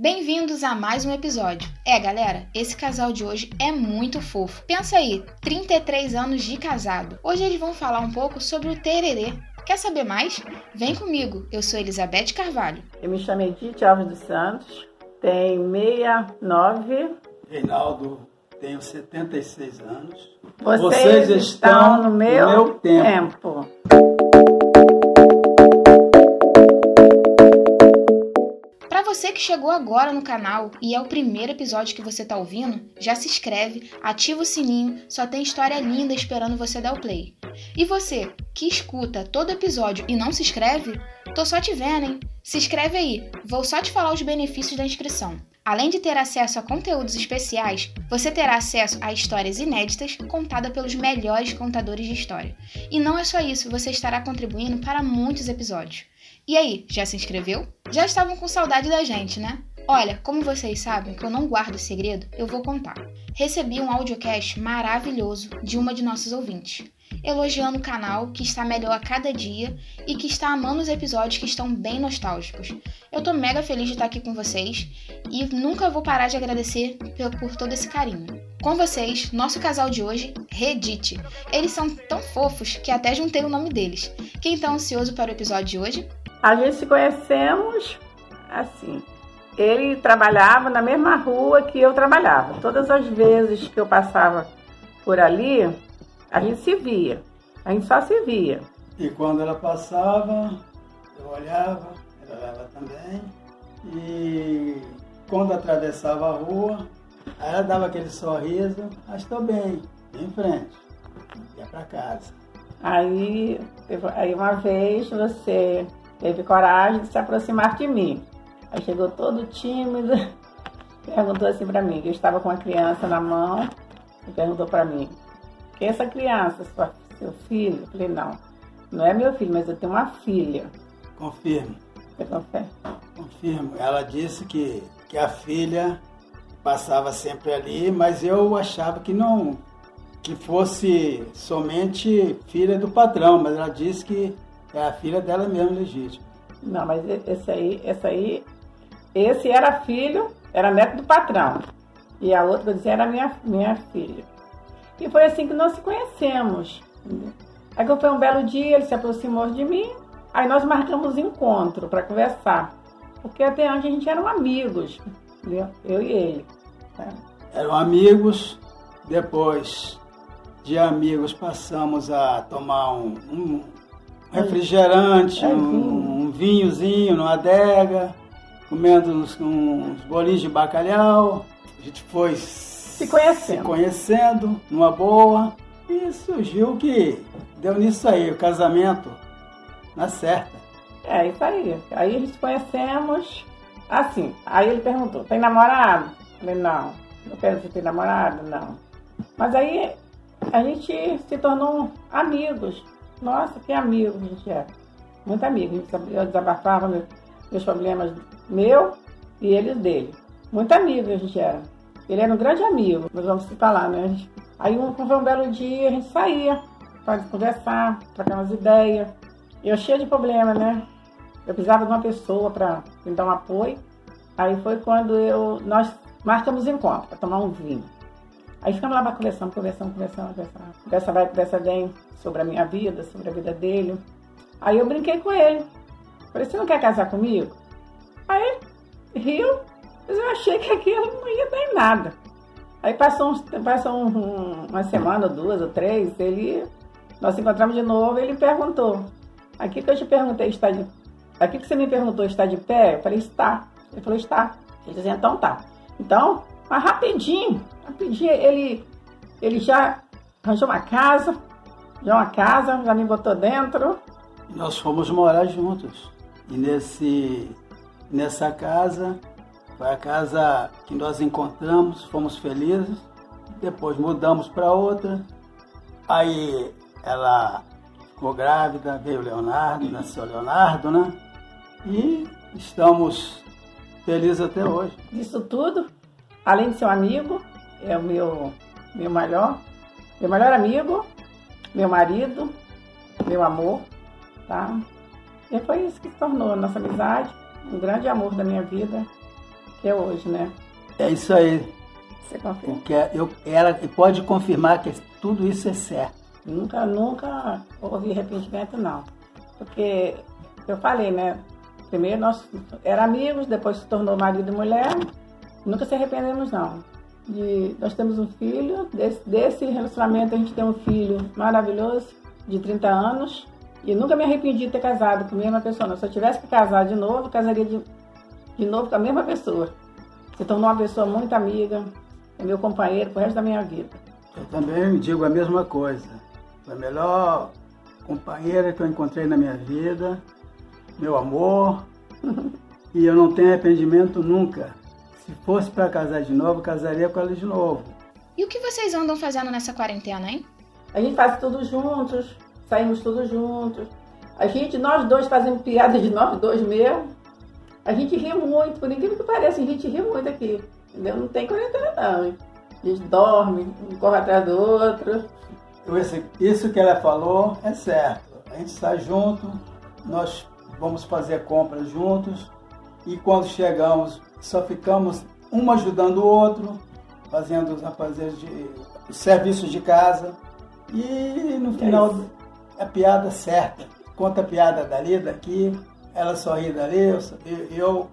Bem-vindos a mais um episódio. É, galera, esse casal de hoje é muito fofo. Pensa aí, 33 anos de casado. Hoje eles vão falar um pouco sobre o tererê. Quer saber mais? Vem comigo. Eu sou Elizabeth Carvalho. Eu me chamo Edith Alves dos Santos, tenho 69. Reinaldo, tenho 76 anos. Vocês, Vocês estão no meu, no meu tempo. tempo. Você que chegou agora no canal e é o primeiro episódio que você tá ouvindo, já se inscreve, ativa o sininho, só tem história linda esperando você dar o play. E você que escuta todo episódio e não se inscreve, tô só te vendo, hein? Se inscreve aí, vou só te falar os benefícios da inscrição. Além de ter acesso a conteúdos especiais, você terá acesso a histórias inéditas contadas pelos melhores contadores de história. E não é só isso, você estará contribuindo para muitos episódios. E aí, já se inscreveu? Já estavam com saudade da gente, né? Olha, como vocês sabem que eu não guardo segredo, eu vou contar. Recebi um audiocast maravilhoso de uma de nossas ouvintes, elogiando o canal que está melhor a cada dia e que está amando os episódios que estão bem nostálgicos. Eu tô mega feliz de estar aqui com vocês e nunca vou parar de agradecer por todo esse carinho. Com vocês, nosso casal de hoje, Redite. Eles são tão fofos que até juntei o nome deles. Quem está ansioso para o episódio de hoje? A gente se conhecemos assim. Ele trabalhava na mesma rua que eu trabalhava. Todas as vezes que eu passava por ali, a gente se via. A gente só se via. E quando ela passava, eu olhava, ela olhava também. E quando atravessava a rua, ela dava aquele sorriso, ah, estou bem, em frente, ia para casa. Aí, aí uma vez você teve coragem de se aproximar de mim. Aí chegou todo tímido, perguntou assim para mim, que eu estava com uma criança na mão, e perguntou para mim, quem é essa criança, sua, seu filho? Eu falei, não, não é meu filho, mas eu tenho uma filha. Confirmo. Você confere? Confirmo. Ela disse que, que a filha passava sempre ali, mas eu achava que não, que fosse somente filha do patrão, mas ela disse que é a filha dela mesmo, legítima. Não, mas esse aí, esse aí, esse era filho, era neto do patrão. E a outra, eu disse, era minha, minha filha. E foi assim que nós se conhecemos. Aí que foi um belo dia, ele se aproximou de mim, aí nós marcamos encontro para conversar. Porque até antes a gente eram amigos, entendeu? eu e ele. Né? Eram amigos, depois de amigos passamos a tomar um, um, refrigerante, é, um, um, vinhozinho numa adega, comendo uns, uns bolinhos de bacalhau. A gente foi se conhecendo. se conhecendo numa boa e surgiu que deu nisso aí, o casamento na certa. É, isso aí. Aí a gente conhecemos assim. Aí ele perguntou, tem namorado? Eu falei, não. Não quero se tem namorado, não. Mas aí a gente se tornou amigos. Nossa, que amigo a gente era. Muito amigo. Eu desabafava meus problemas meu e eles dele. Muito amigo a gente era. Ele era um grande amigo, nós vamos se falar, né? Aí um, um belo dia a gente saía para conversar, trocar umas ideias. Eu cheia de problema, né? Eu precisava de uma pessoa para me dar um apoio. Aí foi quando eu, nós marcamos encontro para tomar um vinho. Aí ficamos lá conversando, conversando, conversando, conversando. Conversa vai, conversa vem sobre a minha vida, sobre a vida dele. Aí eu brinquei com ele. Falei, você não quer casar comigo? Aí riu, mas eu achei que aquilo não ia dar em nada. Aí passou, uns, passou um, uma semana, duas ou três, ele. Nós encontramos de novo ele perguntou. Aqui que eu te perguntei, está de. Aqui que você me perguntou, está de pé? Eu falei, está. Ele falou, está. Ele disse, então tá. Então, mas rapidinho, rapidinho, ele, ele já arranjou uma casa, já uma casa, já me botou dentro. Nós fomos morar juntos. E nesse, nessa casa, foi a casa que nós encontramos, fomos felizes. Depois mudamos para outra. Aí ela ficou grávida, veio Leonardo, nasceu Leonardo, né? E estamos felizes até hoje. Isso tudo além de ser um amigo, é o meu, meu melhor, meu melhor amigo, meu marido, meu amor, tá? E foi isso que se tornou a nossa amizade, um grande amor da minha vida. que é hoje, né? É isso aí. Você confirma? Porque eu, ela pode confirmar que tudo isso é certo. Nunca, nunca houve arrependimento, não. Porque eu falei, né? Primeiro nós era amigos, depois se tornou marido e mulher. Nunca se arrependemos, não. De, nós temos um filho, desse, desse relacionamento a gente tem um filho maravilhoso, de 30 anos. E nunca me arrependi de ter casado com a mesma pessoa. Se eu tivesse que casar de novo, casaria de, de novo com a mesma pessoa. Se tornou uma pessoa muito amiga, é meu companheiro pro resto da minha vida. Eu também digo a mesma coisa. Foi a melhor companheira que eu encontrei na minha vida, meu amor, e eu não tenho arrependimento nunca. Se fosse para casar de novo, casaria com ela de novo. E o que vocês andam fazendo nessa quarentena, hein? A gente faz tudo juntos, saímos todos juntos. A gente, nós dois fazemos piada de nós dois mesmo. A gente ri muito, por incrível que pareça, a gente ri muito aqui. Entendeu? Não tem quarentena não. Hein? A gente dorme, um corre atrás do outro. Isso, isso que ela falou é certo. A gente está junto, nós vamos fazer compras juntos e quando chegamos só ficamos um ajudando o outro, fazendo os afazeres de os serviços de casa e no final a piada certa. Conta a piada dali, daqui, ela sorri dali, eu, eu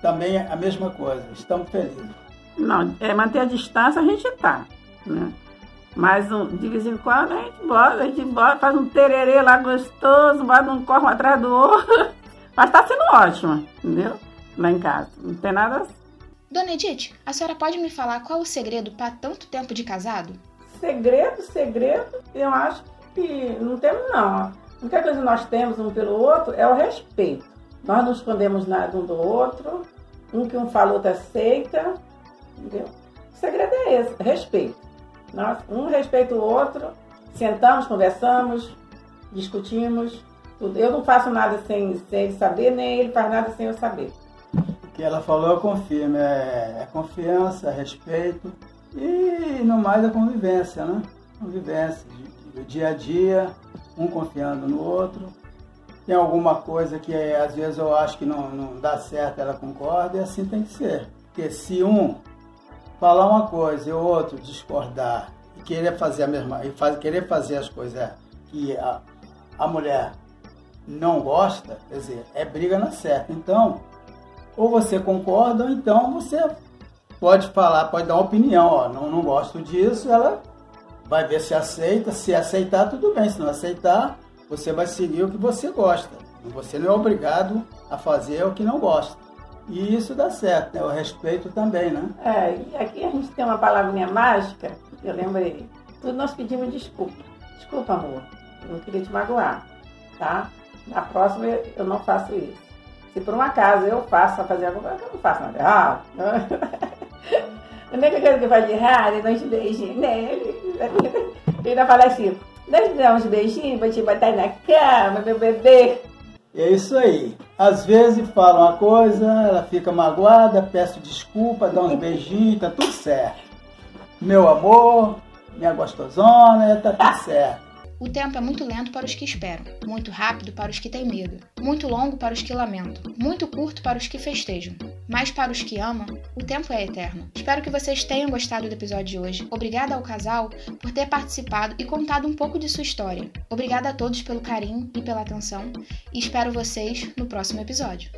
também a mesma coisa. Estamos felizes. Não, é manter a distância a gente tá, né? Mas um, de vez em quando a gente bota, a gente bota, faz um tererê lá gostoso, bota um corpo atrás do outro. Mas tá sendo ótimo, entendeu? Lá em casa. Não tem nada assim. Dona Edith, a senhora pode me falar qual o segredo para tanto tempo de casado? Segredo, segredo, eu acho que não temos não. A única coisa que nós temos um pelo outro é o respeito. Nós não escondemos nada um do outro. Um que um falou, outro aceita. Entendeu? O segredo é esse, respeito. Nós, um respeita o outro, sentamos, conversamos, discutimos. Tudo. Eu não faço nada sem, sem ele saber, nem ele faz nada sem eu saber. Que ela falou eu confirmo, é, é confiança, é respeito e no mais a convivência, né? Convivência, do dia a dia, um confiando no outro. Tem alguma coisa que às vezes eu acho que não, não dá certo, ela concorda e assim tem que ser. Porque se um falar uma coisa e o outro discordar e querer fazer a mesma e faz, querer fazer as coisas que a, a mulher não gosta, quer dizer, é briga na certa. Então, ou você concorda, ou então você pode falar, pode dar uma opinião, ó, não, não gosto disso, ela vai ver se aceita, se aceitar, tudo bem, se não aceitar, você vai seguir o que você gosta. Você não é obrigado a fazer o que não gosta. E isso dá certo, né? O respeito também, né? É, e aqui a gente tem uma palavrinha mágica, eu lembrei. Tudo nós pedimos desculpa. Desculpa, amor. Eu não queria te magoar, tá? Na próxima eu não faço isso. Se por um acaso eu faço fazer alguma coisa, eu não faço nada errado. A única coisa que faço de errado é uns beijinhos nele. Ele ainda fala assim, dar uns beijinhos, vou te botar na cama, meu bebê. É isso aí. Às vezes fala uma coisa, ela fica magoada, peço desculpa, dá uns beijinhos, tá tudo certo. Meu amor, minha gostosona, tá tudo certo. O tempo é muito lento para os que esperam, muito rápido para os que têm medo, muito longo para os que lamentam, muito curto para os que festejam. Mas para os que amam, o tempo é eterno. Espero que vocês tenham gostado do episódio de hoje. Obrigada ao casal por ter participado e contado um pouco de sua história. Obrigada a todos pelo carinho e pela atenção e espero vocês no próximo episódio.